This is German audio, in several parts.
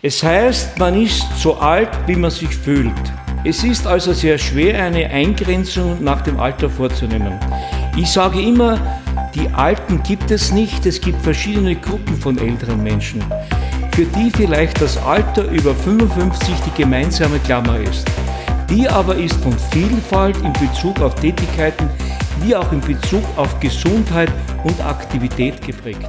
Es heißt, man ist so alt, wie man sich fühlt. Es ist also sehr schwer, eine Eingrenzung nach dem Alter vorzunehmen. Ich sage immer, die Alten gibt es nicht, es gibt verschiedene Gruppen von älteren Menschen, für die vielleicht das Alter über 55 die gemeinsame Klammer ist. Die aber ist von Vielfalt in Bezug auf Tätigkeiten wie auch in Bezug auf Gesundheit und Aktivität geprägt.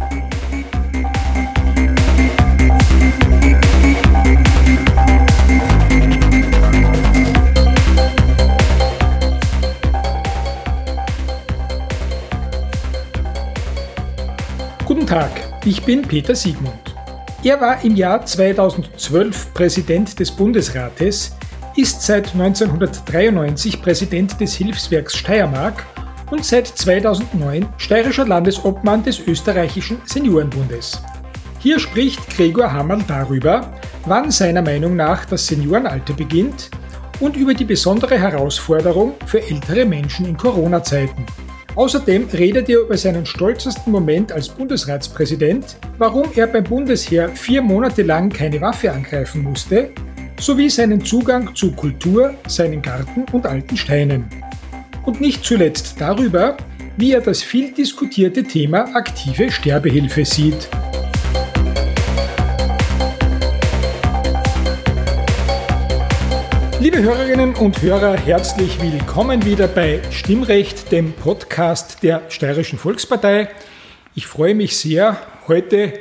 Tag, ich bin Peter Siegmund. Er war im Jahr 2012 Präsident des Bundesrates, ist seit 1993 Präsident des Hilfswerks Steiermark und seit 2009 steirischer Landesobmann des österreichischen Seniorenbundes. Hier spricht Gregor Hammerl darüber, wann seiner Meinung nach das Seniorenalter beginnt und über die besondere Herausforderung für ältere Menschen in Corona-Zeiten. Außerdem redet er über seinen stolzesten Moment als Bundesratspräsident, warum er beim Bundesheer vier Monate lang keine Waffe angreifen musste, sowie seinen Zugang zu Kultur, seinen Garten und alten Steinen. Und nicht zuletzt darüber, wie er das viel diskutierte Thema aktive Sterbehilfe sieht. Liebe Hörerinnen und Hörer, herzlich willkommen wieder bei Stimmrecht, dem Podcast der Steirischen Volkspartei. Ich freue mich sehr, heute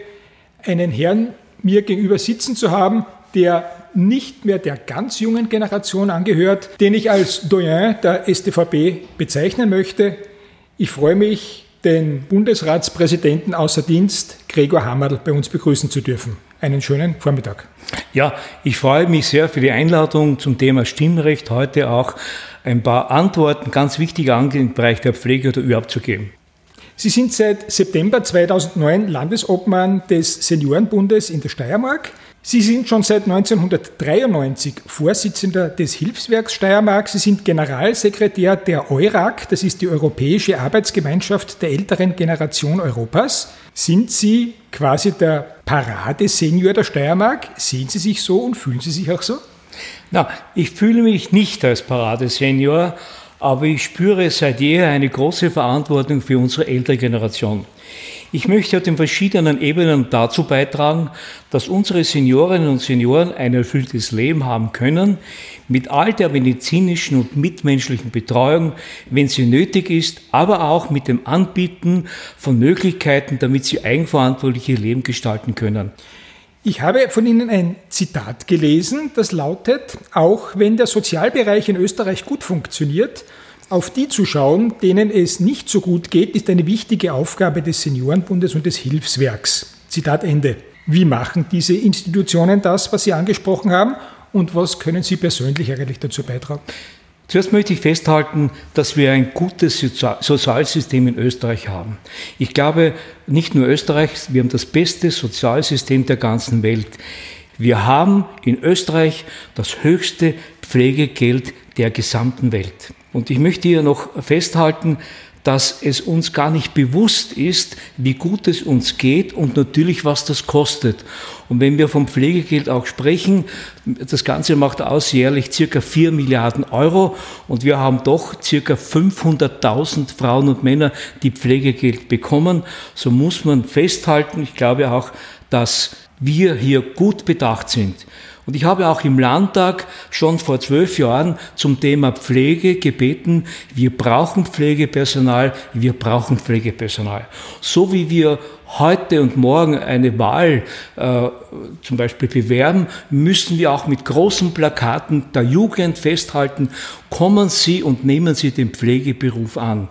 einen Herrn mir gegenüber sitzen zu haben, der nicht mehr der ganz jungen Generation angehört, den ich als Doyen der StVP bezeichnen möchte. Ich freue mich, den Bundesratspräsidenten außer Dienst, Gregor Hammerl, bei uns begrüßen zu dürfen. Einen schönen Vormittag. Ja, ich freue mich sehr für die Einladung zum Thema Stimmrecht, heute auch ein paar Antworten, ganz wichtige Angelegenheiten im Bereich der Pflege oder überhaupt zu geben. Sie sind seit September 2009 Landesobmann des Seniorenbundes in der Steiermark. Sie sind schon seit 1993 Vorsitzender des Hilfswerks Steiermark. Sie sind Generalsekretär der EURAG, das ist die Europäische Arbeitsgemeinschaft der älteren Generation Europas. Sind Sie quasi der Paradesenior der Steiermark? Sehen Sie sich so und fühlen Sie sich auch so? Na, ich fühle mich nicht als Paradesenior, aber ich spüre seit jeher eine große Verantwortung für unsere ältere Generation. Ich möchte auf den verschiedenen Ebenen dazu beitragen, dass unsere Seniorinnen und Senioren ein erfülltes Leben haben können, mit all der medizinischen und mitmenschlichen Betreuung, wenn sie nötig ist, aber auch mit dem Anbieten von Möglichkeiten, damit sie eigenverantwortlich ihr Leben gestalten können. Ich habe von Ihnen ein Zitat gelesen, das lautet, auch wenn der Sozialbereich in Österreich gut funktioniert, auf die zu schauen, denen es nicht so gut geht, ist eine wichtige Aufgabe des Seniorenbundes und des Hilfswerks. Zitat Ende. Wie machen diese Institutionen das, was Sie angesprochen haben? Und was können Sie persönlich eigentlich dazu beitragen? Zuerst möchte ich festhalten, dass wir ein gutes Sozialsystem in Österreich haben. Ich glaube, nicht nur Österreich, wir haben das beste Sozialsystem der ganzen Welt. Wir haben in Österreich das höchste Pflegegeld der gesamten Welt. Und ich möchte hier noch festhalten, dass es uns gar nicht bewusst ist, wie gut es uns geht und natürlich, was das kostet. Und wenn wir vom Pflegegeld auch sprechen, das Ganze macht aus jährlich circa 4 Milliarden Euro und wir haben doch circa 500.000 Frauen und Männer, die Pflegegeld bekommen. So muss man festhalten, ich glaube auch, dass wir hier gut bedacht sind. Und ich habe auch im Landtag schon vor zwölf Jahren zum Thema Pflege gebeten, wir brauchen Pflegepersonal, wir brauchen Pflegepersonal. So wie wir heute und morgen eine Wahl äh, zum Beispiel bewerben, müssen wir auch mit großen Plakaten der Jugend festhalten, kommen Sie und nehmen Sie den Pflegeberuf an.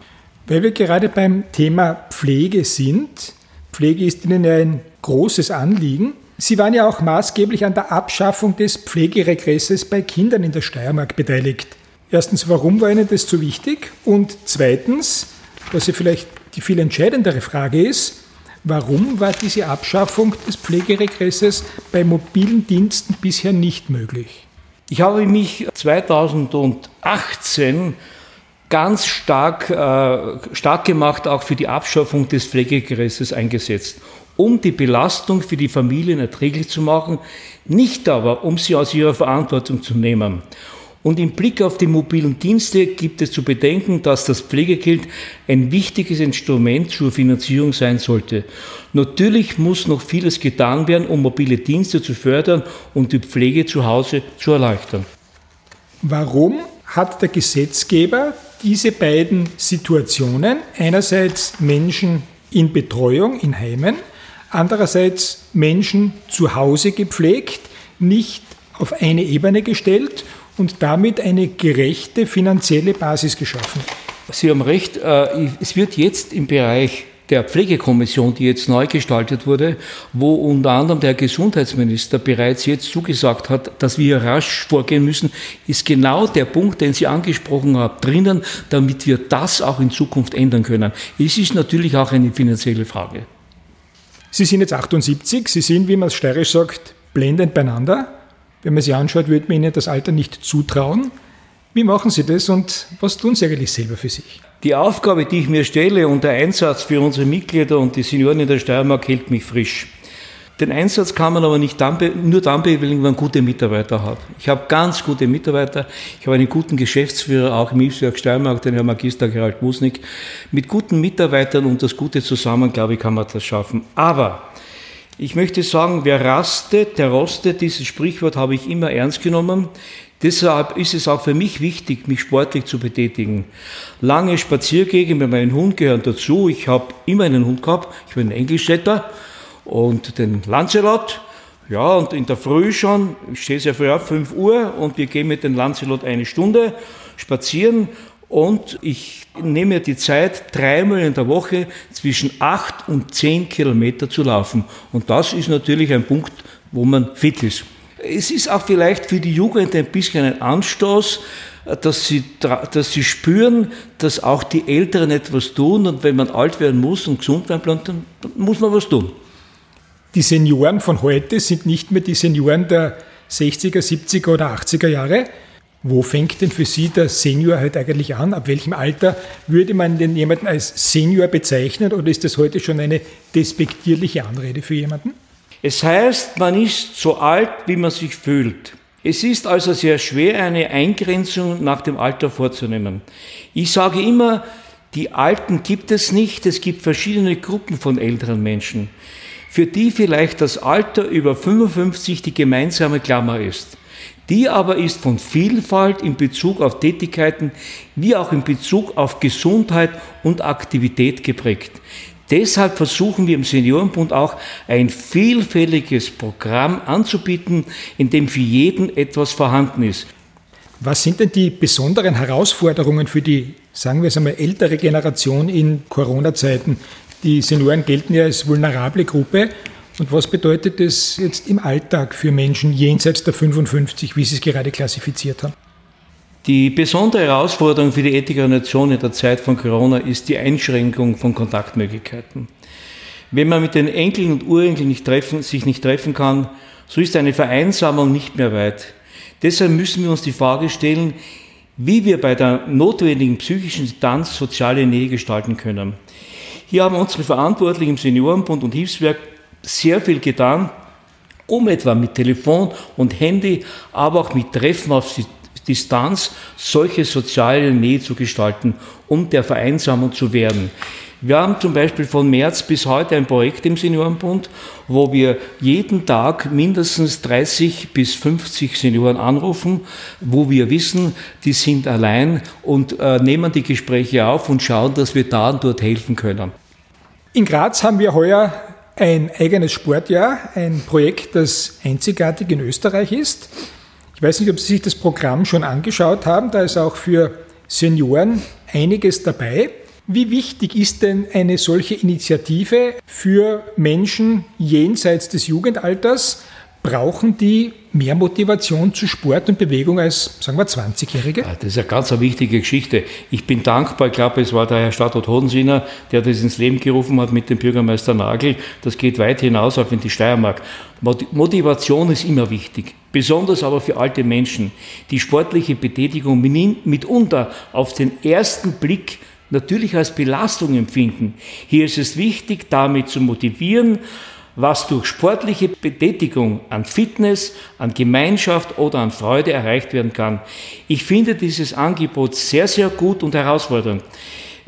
Weil wir gerade beim Thema Pflege sind, Pflege ist Ihnen ja ein großes Anliegen. Sie waren ja auch maßgeblich an der Abschaffung des Pflegeregresses bei Kindern in der Steiermark beteiligt. Erstens, warum war Ihnen das so wichtig? Und zweitens, was ja vielleicht die viel entscheidendere Frage ist, warum war diese Abschaffung des Pflegeregresses bei mobilen Diensten bisher nicht möglich? Ich habe mich 2018 ganz stark, äh, stark gemacht, auch für die Abschaffung des Pflegegresses eingesetzt, um die Belastung für die Familien erträglich zu machen, nicht aber, um sie aus ihrer Verantwortung zu nehmen. Und im Blick auf die mobilen Dienste gibt es zu bedenken, dass das Pflegegeld ein wichtiges Instrument zur Finanzierung sein sollte. Natürlich muss noch vieles getan werden, um mobile Dienste zu fördern und die Pflege zu Hause zu erleichtern. Warum hat der Gesetzgeber diese beiden Situationen, einerseits Menschen in Betreuung in Heimen, andererseits Menschen zu Hause gepflegt, nicht auf eine Ebene gestellt und damit eine gerechte finanzielle Basis geschaffen. Sie haben recht, äh, es wird jetzt im Bereich der Pflegekommission, die jetzt neu gestaltet wurde, wo unter anderem der Gesundheitsminister bereits jetzt zugesagt hat, dass wir rasch vorgehen müssen, ist genau der Punkt, den Sie angesprochen haben, drinnen, damit wir das auch in Zukunft ändern können. Es ist natürlich auch eine finanzielle Frage. Sie sind jetzt 78, Sie sind, wie man es steirisch sagt, blendend beieinander. Wenn man sie anschaut, würde man ihnen das Alter nicht zutrauen. Wie machen Sie das und was tun Sie eigentlich selber für sich? Die Aufgabe, die ich mir stelle und der Einsatz für unsere Mitglieder und die Senioren in der Steiermark hält mich frisch. Den Einsatz kann man aber nicht dann, nur dann bewältigen, wenn man gute Mitarbeiter hat. Ich habe ganz gute Mitarbeiter. Ich habe einen guten Geschäftsführer, auch im Hilfswerk Steiermark, den Herrn Magister Gerald Musnik. Mit guten Mitarbeitern und das Gute zusammen, glaube ich, kann man das schaffen. Aber ich möchte sagen, wer rastet, der rostet. Dieses Sprichwort habe ich immer ernst genommen. Deshalb ist es auch für mich wichtig, mich sportlich zu betätigen. Lange Spaziergänge mit meinem Hund gehören dazu. Ich habe immer einen Hund gehabt. Ich bin ein Englischstädter und den Lancelot. Ja, und in der Früh schon, ich stehe sehr früh auf, 5 Uhr, und wir gehen mit dem Lancelot eine Stunde spazieren und ich nehme mir die Zeit, dreimal in der Woche zwischen acht und zehn Kilometer zu laufen. Und das ist natürlich ein Punkt, wo man fit ist. Es ist auch vielleicht für die Jugend ein bisschen ein Anstoß, dass sie, dass sie spüren, dass auch die Älteren etwas tun und wenn man alt werden muss und gesund werden will, dann muss man was tun. Die Senioren von heute sind nicht mehr die Senioren der 60er, 70er oder 80er Jahre, wo fängt denn für Sie der Senior halt eigentlich an? Ab welchem Alter würde man denn jemanden als Senior bezeichnen oder ist das heute schon eine despektierliche Anrede für jemanden? Es heißt, man ist so alt, wie man sich fühlt. Es ist also sehr schwer, eine Eingrenzung nach dem Alter vorzunehmen. Ich sage immer, die Alten gibt es nicht, es gibt verschiedene Gruppen von älteren Menschen, für die vielleicht das Alter über 55 die gemeinsame Klammer ist. Die aber ist von Vielfalt in Bezug auf Tätigkeiten wie auch in Bezug auf Gesundheit und Aktivität geprägt. Deshalb versuchen wir im Seniorenbund auch ein vielfältiges Programm anzubieten, in dem für jeden etwas vorhanden ist. Was sind denn die besonderen Herausforderungen für die, sagen wir es einmal, ältere Generation in Corona-Zeiten? Die Senioren gelten ja als vulnerable Gruppe und was bedeutet das jetzt im Alltag für Menschen jenseits der 55, wie Sie es gerade klassifiziert haben? Die besondere Herausforderung für die ältere Nation in der Zeit von Corona ist die Einschränkung von Kontaktmöglichkeiten. Wenn man mit den Enkeln und Urenkeln nicht treffen, sich nicht treffen kann, so ist eine Vereinsamung nicht mehr weit. Deshalb müssen wir uns die Frage stellen, wie wir bei der notwendigen psychischen Distanz soziale Nähe gestalten können. Hier haben unsere Verantwortlichen im Seniorenbund und Hilfswerk sehr viel getan, um etwa mit Telefon und Handy, aber auch mit Treffen auf Distanz solche soziale Nähe zu gestalten, um der Vereinsamung zu werden. Wir haben zum Beispiel von März bis heute ein Projekt im Seniorenbund, wo wir jeden Tag mindestens 30 bis 50 Senioren anrufen, wo wir wissen, die sind allein und äh, nehmen die Gespräche auf und schauen, dass wir da und dort helfen können. In Graz haben wir heuer ein eigenes Sportjahr, ein Projekt, das einzigartig in Österreich ist. Ich weiß nicht, ob Sie sich das Programm schon angeschaut haben. Da ist auch für Senioren einiges dabei. Wie wichtig ist denn eine solche Initiative für Menschen jenseits des Jugendalters? Brauchen die mehr Motivation zu Sport und Bewegung als, sagen wir, 20-Jährige? Das ist eine ganz wichtige Geschichte. Ich bin dankbar, ich glaube, es war der Herr Stadtrat Hodensinner, der das ins Leben gerufen hat mit dem Bürgermeister Nagel. Das geht weit hinaus auf in die Steiermark. Motivation ist immer wichtig, besonders aber für alte Menschen, die sportliche Betätigung mitunter auf den ersten Blick natürlich als Belastung empfinden. Hier ist es wichtig, damit zu motivieren, was durch sportliche Betätigung an Fitness, an Gemeinschaft oder an Freude erreicht werden kann. Ich finde dieses Angebot sehr, sehr gut und herausfordernd.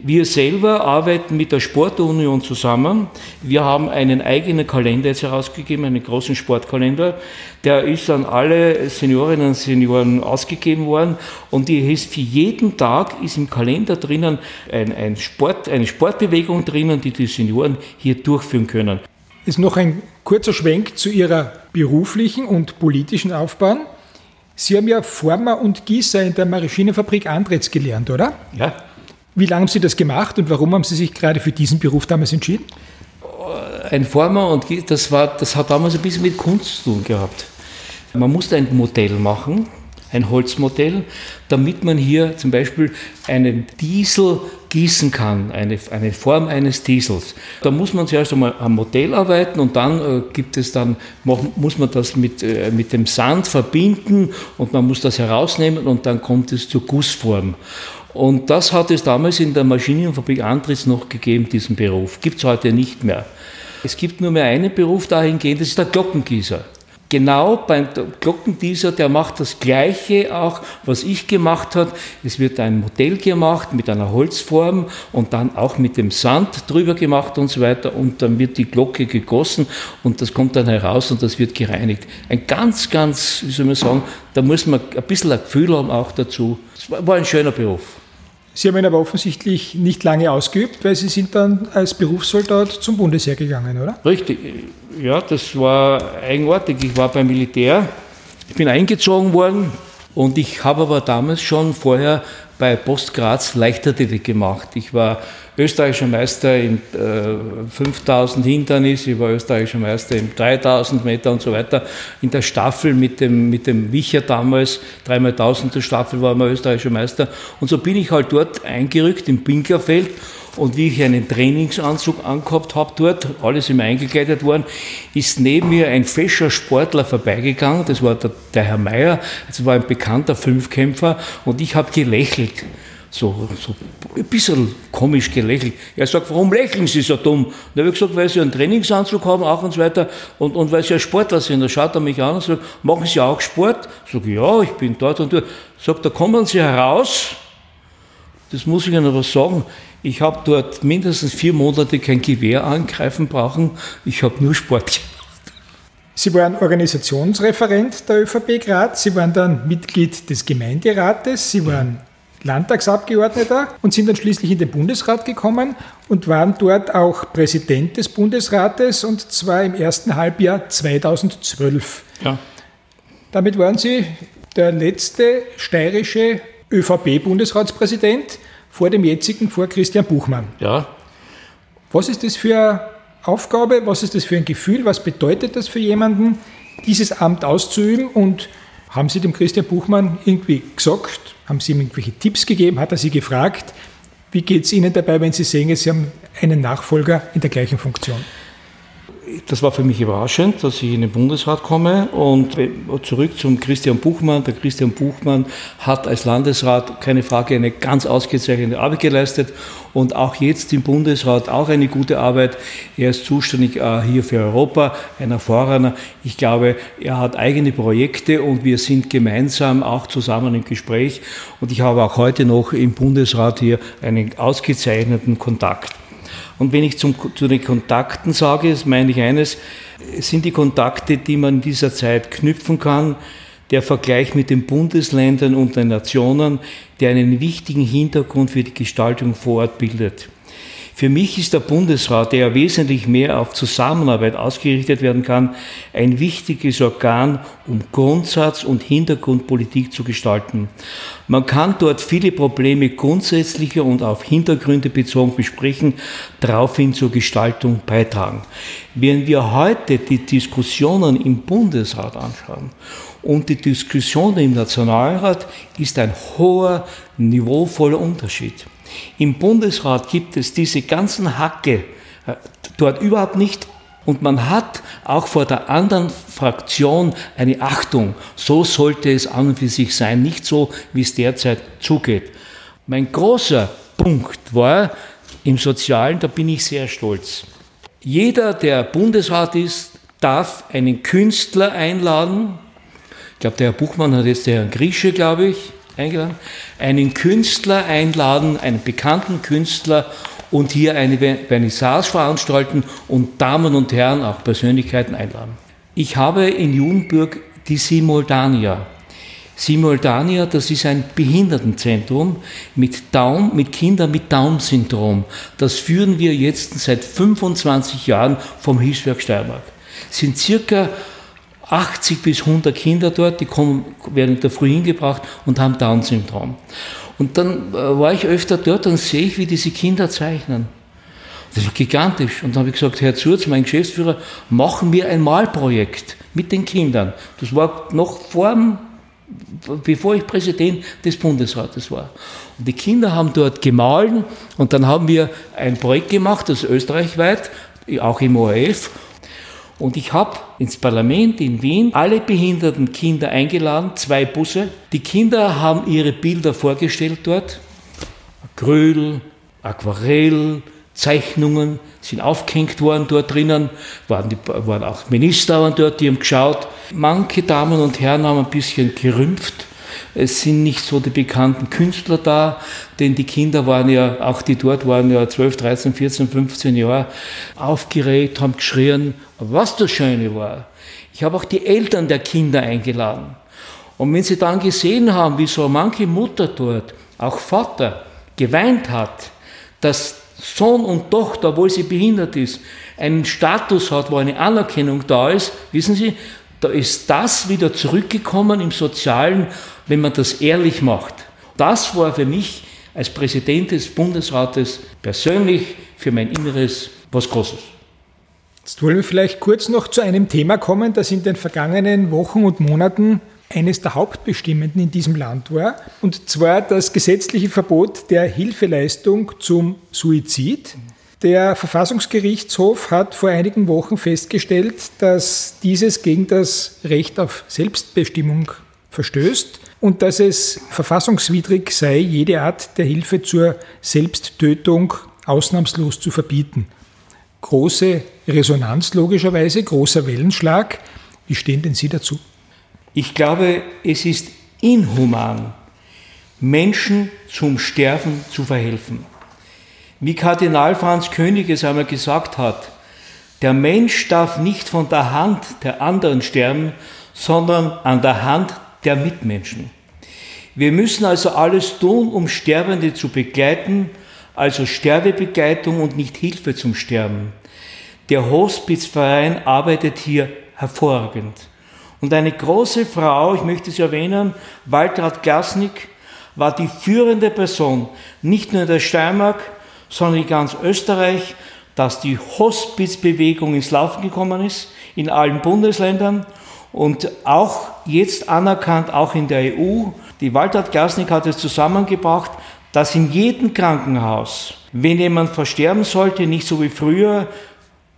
Wir selber arbeiten mit der Sportunion zusammen. Wir haben einen eigenen Kalender jetzt herausgegeben, einen großen Sportkalender. Der ist an alle Seniorinnen und Senioren ausgegeben worden und die ist für jeden Tag ist im Kalender drinnen ein, ein Sport, eine Sportbewegung drinnen, die die Senioren hier durchführen können. Ist noch ein kurzer Schwenk zu Ihrer beruflichen und politischen Aufbahn. Sie haben ja Former und Gießer in der Maschinenfabrik Andretz gelernt, oder? Ja. Wie lange haben Sie das gemacht und warum haben Sie sich gerade für diesen Beruf damals entschieden? Ein Former und das, war, das hat damals ein bisschen mit Kunst zu tun gehabt. Man musste ein Modell machen, ein Holzmodell, damit man hier zum Beispiel einen Diesel gießen kann, eine, eine Form eines Diesels. Da muss man zuerst einmal am Modell arbeiten und dann äh, gibt es dann, muss man das mit, äh, mit dem Sand verbinden und man muss das herausnehmen und dann kommt es zur Gussform. Und das hat es damals in der Maschinenfabrik Antritts noch gegeben, diesen Beruf. Gibt es heute nicht mehr. Es gibt nur mehr einen Beruf dahingehend, das ist der Glockengießer genau beim Glockendieser, der macht das Gleiche auch, was ich gemacht habe. Es wird ein Modell gemacht mit einer Holzform und dann auch mit dem Sand drüber gemacht und so weiter und dann wird die Glocke gegossen und das kommt dann heraus und das wird gereinigt. Ein ganz, ganz, wie soll man sagen, da muss man ein bisschen ein Gefühl haben auch dazu. Es war ein schöner Beruf. Sie haben ihn aber offensichtlich nicht lange ausgeübt, weil Sie sind dann als Berufssoldat zum Bundesheer gegangen, oder? Richtig, ja, das war eigenartig. Ich war beim Militär, ich bin eingezogen worden und ich habe aber damals schon vorher bei Post Graz Leichtathletik gemacht. Ich war österreichischer Meister im äh, 5000 Hindernis, ich war österreichischer Meister im 3000 Meter und so weiter. In der Staffel mit dem, mit dem Wicher damals, 3x1000 Staffel war man österreichischer Meister. Und so bin ich halt dort eingerückt im Pinkerfeld und wie ich einen Trainingsanzug angehabt habe dort, alles immer eingekleidet worden, ist neben mir ein fescher Sportler vorbeigegangen, das war der, der Herr Meier, das war ein bekannter Fünfkämpfer und ich habe gelächelt. So, so ein bisschen komisch gelächelt. Er sagt, warum lächeln Sie so dumm? Und habe ich gesagt, weil Sie einen Trainingsanzug haben, auch und so weiter, und, und weil Sie ja Sportler sind. Da schaut er mich an und sagt, machen Sie auch Sport? Ich sage, ja, ich bin dort und dort. Sagt, da kommen Sie heraus. Das muss ich Ihnen aber sagen. Ich habe dort mindestens vier Monate kein Gewehr angreifen brauchen. Ich habe nur Sport gemacht. Sie waren Organisationsreferent der ÖVP Graz, Sie waren dann Mitglied des Gemeinderates, Sie waren Landtagsabgeordneter und sind dann schließlich in den Bundesrat gekommen und waren dort auch Präsident des Bundesrates und zwar im ersten Halbjahr 2012. Ja. Damit waren Sie der letzte steirische ÖVP-Bundesratspräsident vor dem jetzigen, vor Christian Buchmann. Ja. Was ist das für eine Aufgabe? Was ist das für ein Gefühl? Was bedeutet das für jemanden, dieses Amt auszuüben? Und haben Sie dem Christian Buchmann irgendwie gesagt? Haben Sie ihm irgendwelche Tipps gegeben? Hat er Sie gefragt? Wie geht es Ihnen dabei, wenn Sie sehen, Sie haben einen Nachfolger in der gleichen Funktion? Das war für mich überraschend, dass ich in den Bundesrat komme. Und zurück zum Christian Buchmann. Der Christian Buchmann hat als Landesrat, keine Frage, eine ganz ausgezeichnete Arbeit geleistet und auch jetzt im Bundesrat auch eine gute Arbeit. Er ist zuständig äh, hier für Europa, ein Erfahrener. Ich glaube, er hat eigene Projekte und wir sind gemeinsam auch zusammen im Gespräch. Und ich habe auch heute noch im Bundesrat hier einen ausgezeichneten Kontakt. Und wenn ich zum, zu den Kontakten sage, das meine ich eines, sind die Kontakte, die man in dieser Zeit knüpfen kann, der Vergleich mit den Bundesländern und den Nationen, der einen wichtigen Hintergrund für die Gestaltung vor Ort bildet. Für mich ist der Bundesrat, der wesentlich mehr auf Zusammenarbeit ausgerichtet werden kann, ein wichtiges Organ, um Grundsatz- und Hintergrundpolitik zu gestalten. Man kann dort viele Probleme grundsätzlicher und auf Hintergründe bezogen besprechen, daraufhin zur Gestaltung beitragen. Wenn wir heute die Diskussionen im Bundesrat anschauen und die Diskussionen im Nationalrat, ist ein hoher, niveauvoller Unterschied. Im Bundesrat gibt es diese ganzen Hacke äh, dort überhaupt nicht. Und man hat auch vor der anderen Fraktion eine Achtung. So sollte es an und für sich sein, nicht so, wie es derzeit zugeht. Mein großer Punkt war im Sozialen, da bin ich sehr stolz. Jeder, der Bundesrat ist, darf einen Künstler einladen. Ich glaube, der Herr Buchmann hat jetzt den Herrn Grische, glaube ich, eingeladen, einen Künstler einladen, einen bekannten Künstler und hier eine Vernissage veranstalten und Damen und Herren, auch Persönlichkeiten einladen. Ich habe in Judenburg die Simultania. Simultania, das ist ein Behindertenzentrum mit Down, mit Kindern mit Down-Syndrom. Das führen wir jetzt seit 25 Jahren vom Hilfswerk Steiermark. Es sind circa 80 bis 100 Kinder dort, die kommen, werden in der Früh hingebracht und haben Down-Syndrom. Und dann äh, war ich öfter dort und sehe ich, wie diese Kinder zeichnen. Das war gigantisch. Und dann habe ich gesagt, Herr Zurz, mein Geschäftsführer, machen wir ein Malprojekt mit den Kindern. Das war noch vor bevor ich Präsident des Bundesrates war. Und die Kinder haben dort gemahlen und dann haben wir ein Projekt gemacht, das österreichweit, auch im ORF, und ich habe ins Parlament in Wien alle behinderten Kinder eingeladen, zwei Busse. Die Kinder haben ihre Bilder vorgestellt dort. Acryl, Aquarell, Zeichnungen sind aufgehängt worden dort drinnen, waren, die, waren auch Minister waren dort, die haben geschaut. Manche Damen und Herren haben ein bisschen gerümpft es sind nicht so die bekannten Künstler da, denn die Kinder waren ja, auch die dort waren ja 12, 13, 14, 15 Jahre aufgeregt, haben geschrien. Was das Schöne war, ich habe auch die Eltern der Kinder eingeladen. Und wenn sie dann gesehen haben, wie so manche Mutter dort, auch Vater, geweint hat, dass Sohn und Tochter, obwohl sie behindert ist, einen Status hat, wo eine Anerkennung da ist, wissen Sie, da ist das wieder zurückgekommen im Sozialen wenn man das ehrlich macht. Das war für mich als Präsident des Bundesrates persönlich für mein Inneres was Großes. Jetzt wollen wir vielleicht kurz noch zu einem Thema kommen, das in den vergangenen Wochen und Monaten eines der Hauptbestimmenden in diesem Land war, und zwar das gesetzliche Verbot der Hilfeleistung zum Suizid. Der Verfassungsgerichtshof hat vor einigen Wochen festgestellt, dass dieses gegen das Recht auf Selbstbestimmung verstößt und dass es verfassungswidrig sei, jede Art der Hilfe zur Selbsttötung ausnahmslos zu verbieten. Große Resonanz logischerweise, großer Wellenschlag. Wie stehen denn Sie dazu? Ich glaube, es ist inhuman, Menschen zum Sterben zu verhelfen. Wie Kardinal Franz König es einmal gesagt hat, der Mensch darf nicht von der Hand der anderen sterben, sondern an der Hand der Mitmenschen. Wir müssen also alles tun, um Sterbende zu begleiten, also Sterbebegleitung und nicht Hilfe zum Sterben. Der Hospizverein arbeitet hier hervorragend. Und eine große Frau, ich möchte sie erwähnen, Waltraud Glasnick, war die führende Person, nicht nur in der Steiermark, sondern in ganz Österreich, dass die Hospizbewegung ins Laufen gekommen ist, in allen Bundesländern und auch jetzt anerkannt, auch in der EU. Die Waltraud Glasnick hat es zusammengebracht, dass in jedem Krankenhaus, wenn jemand versterben sollte, nicht so wie früher,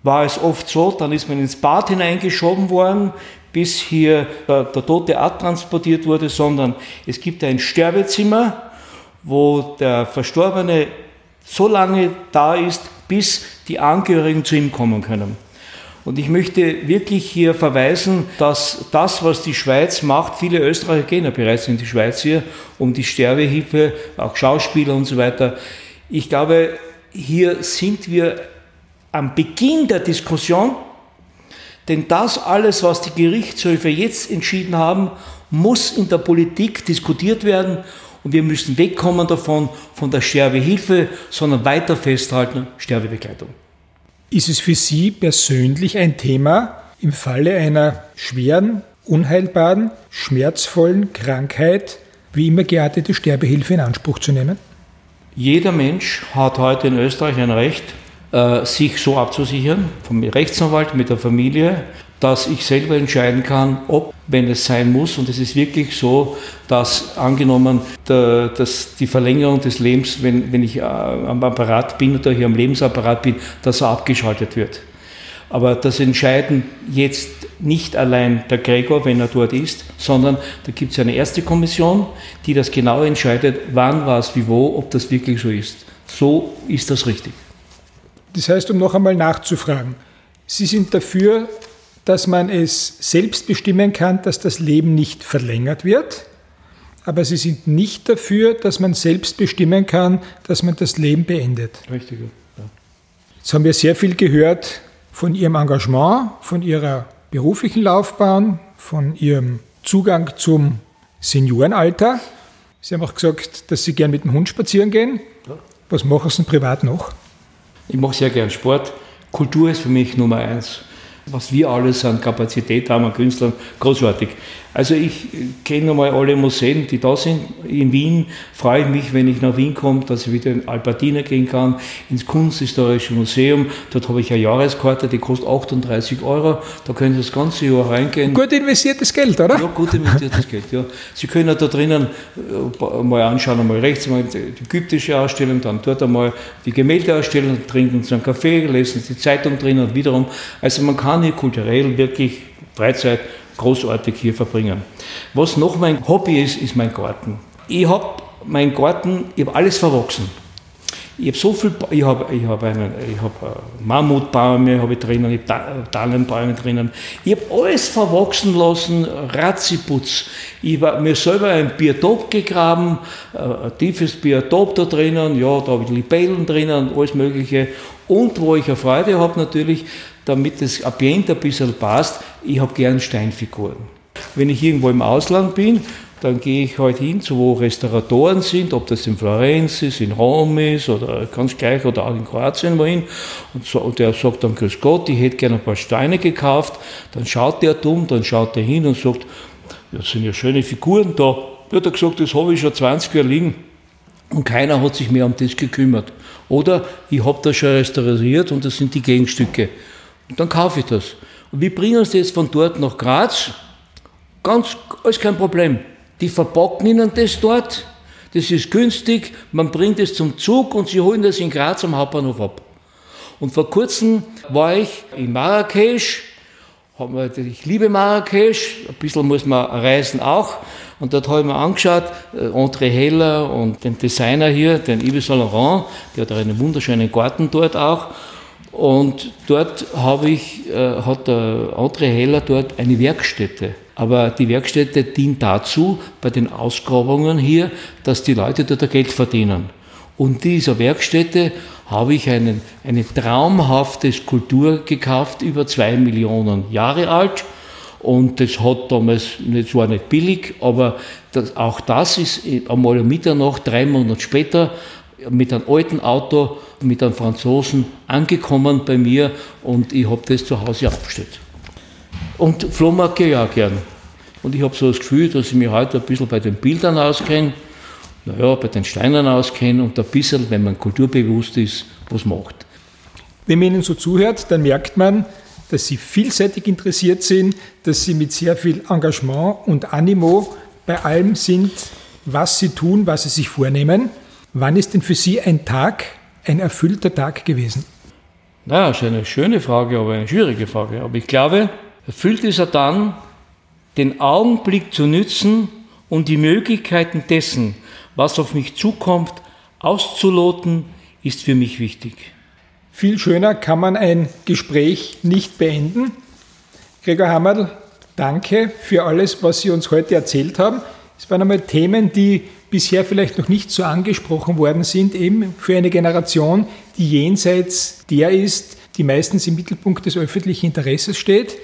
war es oft so, dann ist man ins Bad hineingeschoben worden, bis hier der, der tote transportiert wurde, sondern es gibt ein Sterbezimmer, wo der Verstorbene so lange da ist, bis die Angehörigen zu ihm kommen können. Und ich möchte wirklich hier verweisen, dass das, was die Schweiz macht, viele Österreicher gehen ja bereits in die Schweiz hier, um die Sterbehilfe, auch Schauspieler und so weiter. Ich glaube, hier sind wir am Beginn der Diskussion, denn das alles, was die Gerichtshöfe jetzt entschieden haben, muss in der Politik diskutiert werden Und wir müssen wegkommen davon, von der Sterbehilfe, sondern weiter festhalten, Sterbebegleitung. Ist es für Sie persönlich ein Thema, im Falle einer schweren, unheilbaren, schmerzvollen Krankheit wie immer geartete Sterbehilfe in Anspruch zu nehmen? Jeder Mensch hat heute in Österreich ein Recht, äh, sich so abzusichern, vom Rechtsanwalt, mit der Familie, dass ich selber entscheiden kann, ob, wenn es sein muss, und es ist wirklich so, dass angenommen, dass die Verlängerung des Lebens, wenn, wenn ich äh, am Apparat bin oder hier am Lebensapparat bin, dass er abgeschaltet wird. Aber das entscheiden jetzt nicht allein der Gregor, wenn er dort ist, sondern da gibt es eine erste Kommission, die das genau entscheidet, wann, was, wie, wo, ob das wirklich so ist. So ist das richtig. Das heißt, um noch einmal nachzufragen, Sie sind dafür, dass man es selbst bestimmen kann, dass das Leben nicht verlängert wird, aber Sie sind nicht dafür, dass man selbst bestimmen kann, dass man das Leben beendet. Richtig. Ja. Jetzt haben wir sehr viel gehört von Ihrem Engagement, von Ihrer beruflichen Laufbahn, von Ihrem Zugang zum Seniorenalter. Sie haben auch gesagt, dass Sie gern mit dem Hund spazieren gehen. Was machen Sie denn privat noch? Ich mache sehr gern Sport. Kultur ist für mich Nummer eins was wir alles an Kapazität haben an Künstlern, großartig. Also ich kenne einmal alle Museen, die da sind. In Wien freue ich mich, wenn ich nach Wien komme, dass ich wieder in Albertina gehen kann, ins Kunsthistorische Museum. Dort habe ich eine Jahreskarte, die kostet 38 Euro. Da können Sie das ganze Jahr reingehen. Gut investiertes Geld, oder? Ja, gut investiertes Geld, ja. Sie können ja da drinnen äh, mal anschauen, einmal rechts einmal die ägyptische Ausstellung, dann dort einmal die Gemäldeausstellung, trinken Sie einen Kaffee, lesen Sie die Zeitung drinnen und wiederum. Also man kann hier kulturell wirklich Freizeit großartig hier verbringen. Was noch mein Hobby ist, ist mein Garten. Ich habe meinen Garten, ich habe alles verwachsen. Ich habe so viel, ich habe ich hab einen, ich habe äh, Mammutbäume habe ich drinnen, ich habe Tannenbäume drinnen. Ich habe alles verwachsen lassen, Ratziputz. Ich habe mir selber ein Biotop gegraben, äh, ein tiefes Biotop da drinnen, ja, da habe ich Libellen drinnen, alles Mögliche. Und wo ich eine Freude habe natürlich, damit das Ambiente ein bisschen passt, ich habe gern Steinfiguren. Wenn ich irgendwo im Ausland bin, dann gehe ich halt hin, zu wo Restauratoren sind, ob das in Florenz ist, in Rom ist oder ganz gleich oder auch in Kroatien wohin. Und, so, und der sagt dann, Grüß Gott, ich hätte gerne ein paar Steine gekauft. Dann schaut der dumm, dann schaut er hin und sagt, das sind ja schöne Figuren da. Ja, hat er gesagt, das habe ich schon 20 Jahre liegen. Und keiner hat sich mehr um das gekümmert. Oder ich habe das schon restauriert und das sind die Gegenstücke. Dann kaufe ich das. Und wir bringen uns das von dort nach Graz. Ganz, alles kein Problem. Die verpacken ihnen das dort. Das ist günstig. Man bringt es zum Zug und sie holen das in Graz am Hauptbahnhof ab. Und vor kurzem war ich in Marrakesch. Ich liebe Marrakesch. Ein bisschen muss man reisen auch. Und dort habe ich mir angeschaut, äh, André Heller und den Designer hier, den Yves Saint Laurent, der hat einen wunderschönen Garten dort auch. Und dort habe ich, äh, hat der André Heller dort eine Werkstätte. Aber die Werkstätte dient dazu, bei den Ausgrabungen hier, dass die Leute dort Geld verdienen. Und dieser Werkstätte habe ich einen, eine traumhafte Skulptur gekauft, über zwei Millionen Jahre alt. Und das hat damals, das war nicht billig, aber das, auch das ist einmal um Mitternacht, drei Monate später, mit einem alten Auto mit einem Franzosen angekommen bei mir und ich habe das zu Hause abgestellt. Und ich auch gern. Und ich habe so das Gefühl, dass ich mich heute ein bisschen bei den Bildern auskenne, naja, bei den Steinen auskenne und ein bisschen, wenn man kulturbewusst ist, was macht. Wenn man Ihnen so zuhört, dann merkt man, dass Sie vielseitig interessiert sind, dass Sie mit sehr viel Engagement und Animo bei allem sind, was Sie tun, was Sie sich vornehmen. Wann ist denn für Sie ein Tag, ein erfüllter Tag gewesen? Naja, das ist eine schöne Frage, aber eine schwierige Frage. Aber ich glaube, erfüllt ist er dann, den Augenblick zu nützen und die Möglichkeiten dessen, was auf mich zukommt, auszuloten, ist für mich wichtig. Viel schöner kann man ein Gespräch nicht beenden. Gregor Hammerl, danke für alles, was Sie uns heute erzählt haben. Es waren einmal Themen, die bisher vielleicht noch nicht so angesprochen worden sind, eben für eine Generation, die jenseits der ist, die meistens im Mittelpunkt des öffentlichen Interesses steht.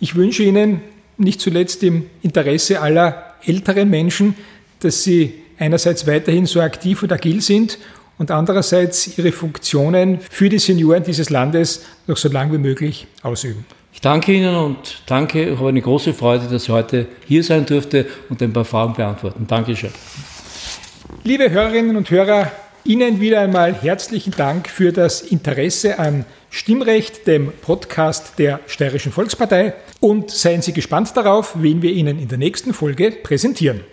Ich wünsche Ihnen nicht zuletzt im Interesse aller älteren Menschen, dass Sie einerseits weiterhin so aktiv und agil sind und andererseits ihre Funktionen für die Senioren dieses Landes noch so lange wie möglich ausüben. Ich danke Ihnen und danke, ich habe eine große Freude, dass ich heute hier sein durfte und ein paar Fragen beantworten. Dankeschön. Liebe Hörerinnen und Hörer, Ihnen wieder einmal herzlichen Dank für das Interesse an Stimmrecht, dem Podcast der Steirischen Volkspartei. Und seien Sie gespannt darauf, wen wir Ihnen in der nächsten Folge präsentieren.